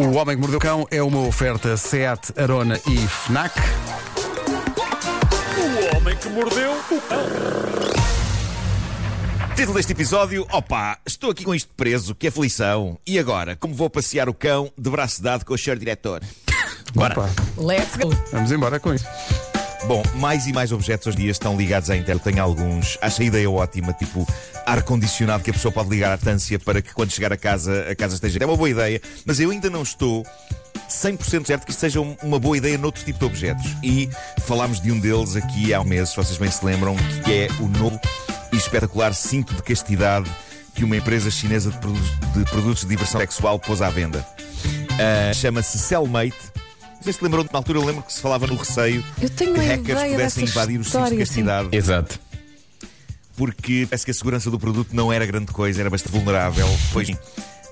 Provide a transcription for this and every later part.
O Homem que Mordeu o Cão é uma oferta SEAT, Arona e FNAC. O homem que mordeu o cão. Título deste episódio: Opa, estou aqui com isto preso, que aflição. E agora, como vou passear o cão de braço dado com o senhor diretor? Bora. Let's go. Vamos embora com isso. Bom, mais e mais objetos hoje em dia estão ligados à internet. Tenho alguns. Acho a ideia ótima, tipo ar-condicionado que a pessoa pode ligar à distância para que quando chegar a casa, a casa esteja. É uma boa ideia, mas eu ainda não estou 100% certo que isto seja um- uma boa ideia noutro tipo de objetos. E falámos de um deles aqui há um mês, se vocês bem se lembram, que é o novo e espetacular cinto de castidade que uma empresa chinesa de, produ- de produtos de diversão sexual pôs à venda. Ah, Chama-se Cellmate. Não sei se lembram, na altura eu lembro que se falava no receio Eu tenho que hackers pudessem invadir os cintos de castidade Exato. porque parece que a segurança do produto não era grande coisa, era bastante vulnerável. Pois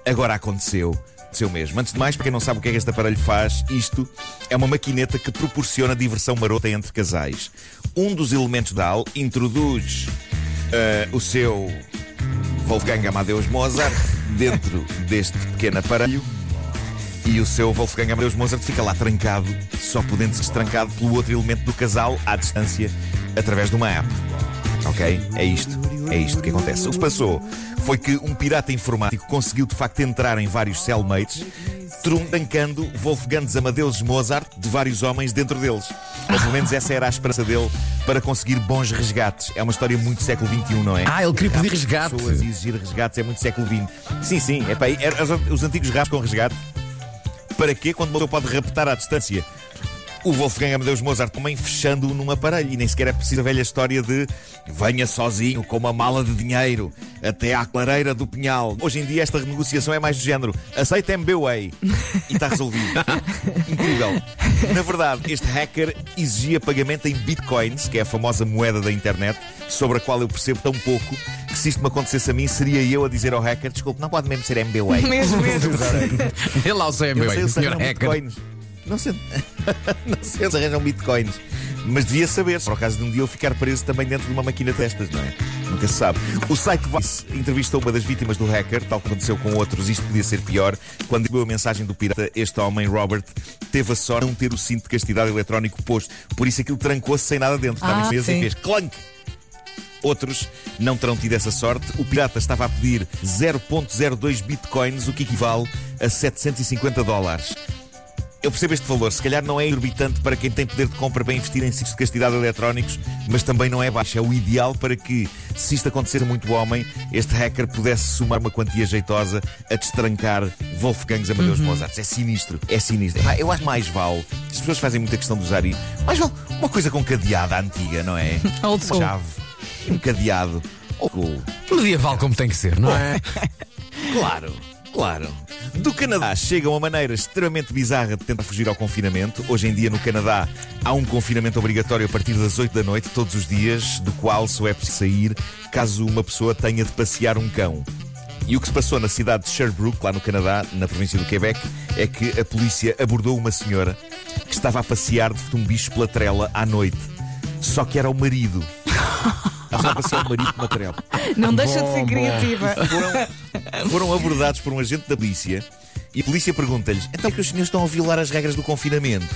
agora aconteceu. Aconteceu mesmo. Antes de mais, para quem não sabe o que é que este aparelho faz, isto é uma maquineta que proporciona diversão marota entre casais. Um dos elementos da AL introduz eh, o seu Wolfgang Amadeus Mozart dentro deste pequeno aparelho e o seu Wolfgang Amadeus Mozart fica lá trancado, só podendo ser destrancado pelo outro elemento do casal à distância através de uma app. Ok? É isto. É isto que acontece. O que se passou foi que um pirata informático conseguiu de facto entrar em vários cellmates, trancando Wolfgang Amadeus Mozart de vários homens dentro deles. Ou pelo menos essa era a esperança dele para conseguir bons resgates. É uma história muito século XXI, não é? Ah, ele queria pedir resgate. Pessoas exigir resgates é muito século XX. Sim, sim, é para aí. Os, os antigos ratos com resgate. Para quê? Quando uma pessoa pode raptar à distância o Wolfgang Amadeus Mozart também fechando-o num aparelho. E nem sequer é preciso a velha história de venha sozinho com uma mala de dinheiro até à clareira do pinhal. Hoje em dia esta renegociação é mais do género aceita MBWay e está resolvido. Incrível. Na verdade, este hacker exigia pagamento em bitcoins, que é a famosa moeda da internet, sobre a qual eu percebo tão pouco que se isto me acontecesse a mim, seria eu a dizer ao hacker: desculpe, não pode mesmo ser MBWay. Mesmo, mesmo. Ele lá MBA, eu o sei, senhor não, hacker. bitcoins. Não sei, não sei se arranjam bitcoins. Mas devia saber, para o caso de um dia eu ficar preso também dentro de uma máquina destas, não é? Nunca se sabe. O site Vice entrevistou uma das vítimas do hacker, tal como aconteceu com outros, isto podia ser pior. Quando recebeu a mensagem do pirata, este homem, Robert, teve a sorte de não ter o cinto de castidade eletrónico posto. Por isso aquilo trancou-se sem nada dentro. Estava Ah, em mesa e sim. fez clunk! Outros não terão tido essa sorte. O pirata estava a pedir 0.02 bitcoins, o que equivale a 750 dólares. Eu percebo este valor, se calhar não é exorbitante para quem tem poder de compra para investir em sítios de castidade eletrónicos, mas também não é baixo. É o ideal para que, se isto acontecer muito homem, este hacker pudesse somar uma quantia jeitosa a destrancar Wolfgangs Amadeus Mozart. É sinistro, é sinistro. Epá, eu acho mais vale, as pessoas fazem muita questão de usar isso, mais vale uma coisa com cadeada antiga, não é? Old school. Uma chave, um cadeado. School. Medieval como tem que ser, não é? Claro, claro. Do Canadá chega uma maneira extremamente bizarra de tentar fugir ao confinamento. Hoje em dia, no Canadá, há um confinamento obrigatório a partir das 8 da noite, todos os dias, do qual só é preciso sair caso uma pessoa tenha de passear um cão. E o que se passou na cidade de Sherbrooke, lá no Canadá, na província do Quebec, é que a polícia abordou uma senhora que estava a passear de um bicho pela trela à noite. Só que era o marido. Ela estava a passear o marido pela trela Não deixa de ser criativa. foram, foram abordados por um agente da polícia e a polícia pergunta-lhes: então é que os senhores estão a violar as regras do confinamento?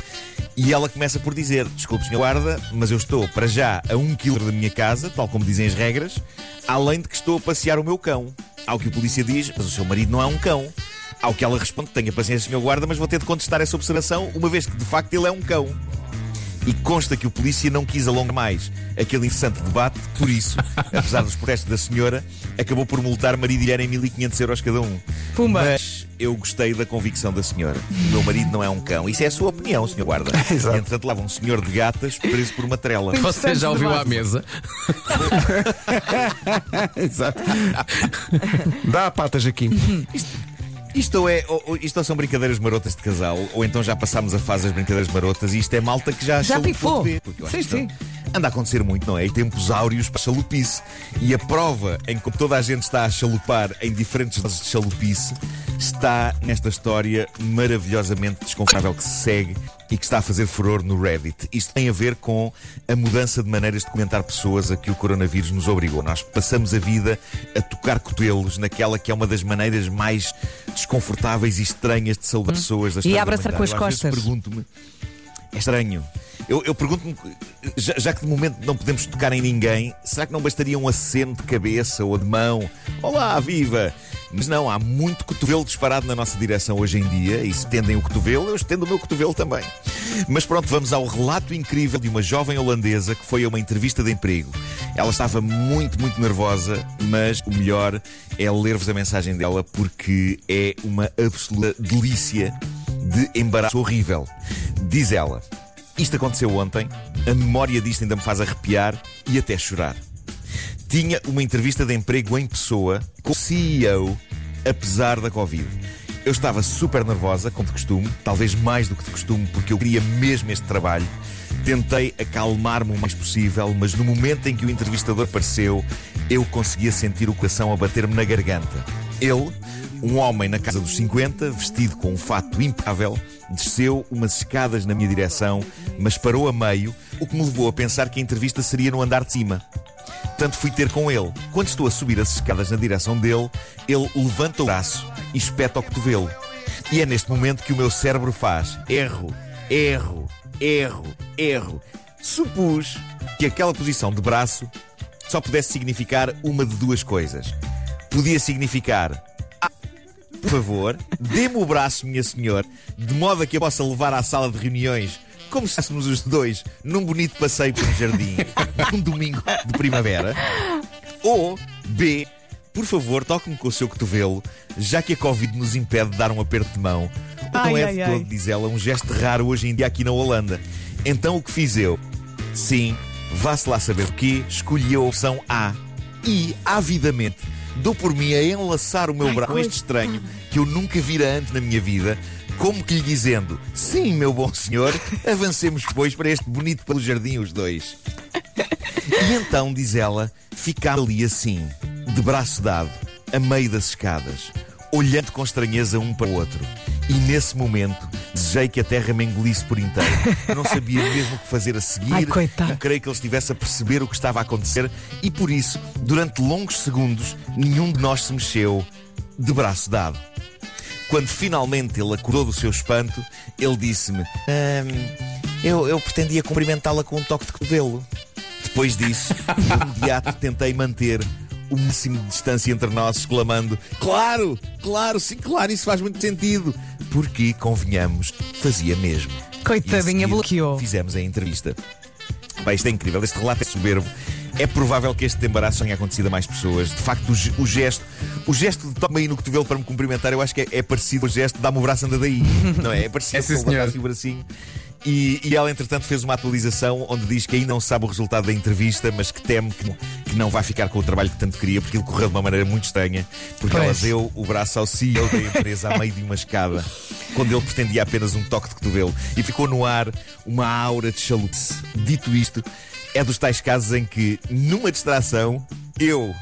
E ela começa por dizer: desculpe, senhor guarda, mas eu estou para já a um quilômetro da minha casa, tal como dizem as regras, além de que estou a passear o meu cão. Ao que o polícia diz: mas o seu marido não é um cão. Ao que ela responde: tenha paciência, senhor guarda, mas vou ter de contestar essa observação, uma vez que de facto ele é um cão. E consta que o polícia não quis alongar mais aquele incessante debate, por isso, apesar dos protestos da senhora, acabou por multar marido e mulher em 1500 euros cada um. Pumba. Mas eu gostei da convicção da senhora. O meu marido não é um cão. Isso é a sua opinião, senhor guarda. Exato. Entretanto, lá um senhor de gatas preso por uma trela. Você já ouviu à mesa? Exato. Dá a pata, Jaquim. Isto, é, ou- ou- isto ou são brincadeiras marotas de casal, ou então já passámos a fase das brincadeiras marotas e isto é malta que já Já pifou. acho Sim, isto sim. Anda a acontecer muito, não é? E tempos áureos para chalupice. E a prova em que toda a gente está a chalupar em diferentes doses de chalupice está nesta história maravilhosamente desconfortável que se segue e que está a fazer furor no Reddit. Isto tem a ver com a mudança de maneiras de comentar pessoas a que o coronavírus nos obrigou. Nós passamos a vida a tocar cotovelos naquela que é uma das maneiras mais desconfortáveis e estranhas de saudar pessoas da Hum. E abraçar com as. Eu costas. Pergunto-me. É estranho. Eu, eu pergunto-me, já, já que de momento não podemos tocar em ninguém, será que não bastaria um aceno de cabeça ou de mão? Olá, viva! Mas não, há muito cotovelo disparado na nossa direção hoje em dia, e se tendem o cotovelo, eu estendo o meu cotovelo também. Mas pronto, vamos ao relato incrível de uma jovem holandesa que foi a uma entrevista de emprego. Ela estava muito, muito nervosa, mas o melhor é ler-vos a mensagem dela porque é uma absoluta delícia de embaraço horrível. Diz ela: Isto aconteceu ontem, a memória disto ainda me faz arrepiar e até chorar. Tinha uma entrevista de emprego em pessoa com o CEO, apesar da Covid. Eu estava super nervosa, como de costume, talvez mais do que de costume, porque eu queria mesmo este trabalho. Tentei acalmar-me o mais possível, mas no momento em que o entrevistador apareceu, eu conseguia sentir o coração a bater-me na garganta. Ele, um homem na casa dos 50, vestido com um fato impecável, desceu umas escadas na minha direção, mas parou a meio, o que me levou a pensar que a entrevista seria no andar de cima. Portanto, fui ter com ele. Quando estou a subir as escadas na direção dele, ele levanta o braço e espeta o cotovelo. E é neste momento que o meu cérebro faz erro, erro, erro, erro. Supus que aquela posição de braço só pudesse significar uma de duas coisas. Podia significar "Ah, por favor, dê-me o braço, minha senhor, de modo a que eu possa levar à sala de reuniões como se os dois num bonito passeio pelo jardim, num domingo de primavera. Ou, B, por favor, toque-me com o seu cotovelo, já que a Covid nos impede de dar um aperto de mão. O que não Ai, é ai, de ai. todo, diz ela, um gesto raro hoje em dia aqui na Holanda. Então o que fiz eu? Sim, vá-se lá saber o quê, escolhi a opção A. E, avidamente, dou por mim a enlaçar o meu braço com este estranho que eu nunca vira antes na minha vida, como que lhe dizendo: Sim, meu bom senhor, avancemos, pois, para este bonito pelo jardim, os dois. E então, diz ela, ficámos ali assim, de braço dado, a meio das escadas, olhando com estranheza um para o outro. E nesse momento, desejei que a terra me engolisse por inteiro. Não sabia mesmo o que fazer a seguir. Ai, coitado. Não creio que ele estivesse a perceber o que estava a acontecer e por isso, durante longos segundos, nenhum de nós se mexeu de braço dado. Quando finalmente ele acordou do seu espanto, ele disse-me: "Ahm, eu, eu pretendia cumprimentá-la com um toque de cotovelo. Depois disso, de imediato tentei manter o máximo de distância entre nós, exclamando: Claro, claro, sim, claro, isso faz muito sentido. Porque, convenhamos, fazia mesmo. Coitadinha, bloqueou. Fizemos a entrevista. Bem, isto é incrível, este relato é soberbo. É provável que este embaraço tenha acontecido a mais pessoas. De facto, o, o gesto, o gesto de toma aí no cotovelo para me cumprimentar, eu acho que é, é parecido ao gesto de dá-me o braço anda daí. Não é? É parecido É sim, com assim o bracinho. E, e ela, entretanto, fez uma atualização onde diz que ainda não sabe o resultado da entrevista, mas que teme que, não- que não vai ficar com o trabalho que tanto queria, porque ele correu de uma maneira muito estranha. Porque ela Pois. deu o braço ao CEO da empresa a meio de uma escada, quando ele pretendia apenas um toque de cotovelo. E ficou no ar uma aura de chalupice. Dito isto, é dos tais casos em que, numa distração, eu.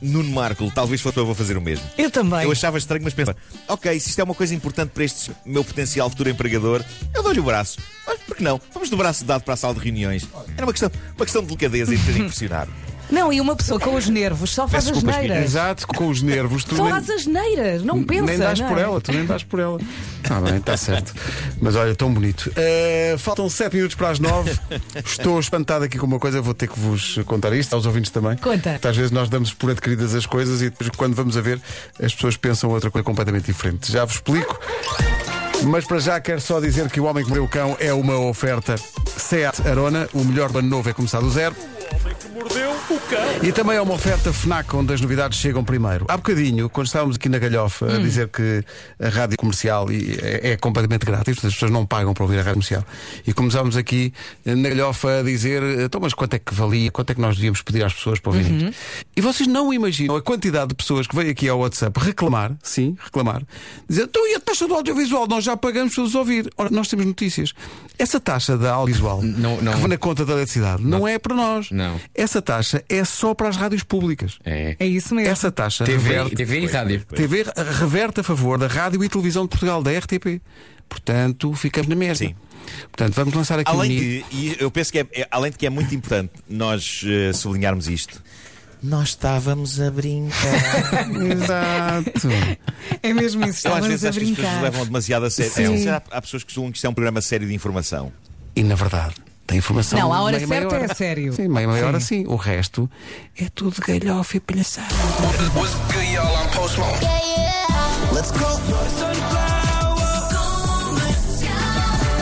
Nuno Marco, talvez fosse eu vou fazer o mesmo. Eu também. Eu achava estranho, mas pensava, ok, se isto é uma coisa importante para este meu potencial futuro empregador, eu dou-lhe o braço. Mas por que não? Vamos do braço dado para a sala de reuniões. Era uma questão, uma questão de delicadeza e de ter impressionado. Não, e uma pessoa com os nervos só faz Peço as desculpas, neiras. Exato, com os nervos. Tu Só nem, faz as neiras, não pensa. nem dás não por é? ela, tu nem dás por ela. Está bem, está certo. Mas olha, tão bonito. Eh, faltam 7 minutos para as 9. Estou espantado aqui com uma coisa, vou ter que vos contar isto, aos ouvintes também. Conta. Às vezes nós damos por adquiridas as coisas e depois, quando vamos a ver, as pessoas pensam outra coisa completamente diferente. Já vos explico. Mas para já quero só dizer que o Homem que Mordeu o Cão é uma oferta Seat Arona, o melhor ano novo é começar do zero. E também é uma oferta FNAC onde as novidades chegam primeiro. Há bocadinho, quando estávamos aqui na Galhofa a dizer que a rádio comercial e- é, é completamente grátis, as pessoas não pagam para ouvir a rádio comercial. E começámos aqui eh, na Galhofa a dizer, então, mas quanto é que valia, quanto é que nós devíamos pedir às pessoas para ouvirem isto? E vocês não imaginam a quantidade de pessoas que veio aqui ao WhatsApp reclamar, sim, reclamar, dizer, então e a taxa do audiovisual? Nós já pagamos para os ouvir. Ora, nós temos notícias. Essa taxa da audiovisual Não- não- que vem na conta da eletricidade não, é para nós. Não. Essa taxa é só para as rádios públicas. É. É isso mesmo. Essa taxa TV, reverte, TV e rádio. TV reverte a favor da Rádio e Televisão de Portugal, da RTP. Portanto, ficamos na mesma. Sim. Portanto, vamos lançar aqui um Além mito. de, e eu penso que é, é- além de que é muito importante nós eh, sublinharmos isto, nós estávamos a brincar. Exato. É mesmo isso. Eu às Estávamos vezes a acho que as pessoas brincar. levam demasiado a sério. É, há, há pessoas que julgam que isto é um programa sério de informação. E na verdade, tem informação. Não, a hora meia, certa meia hora. é sério. Sim, meia, meia sim. hora sim. O resto é tudo galhofe e palhaçada. Let's go.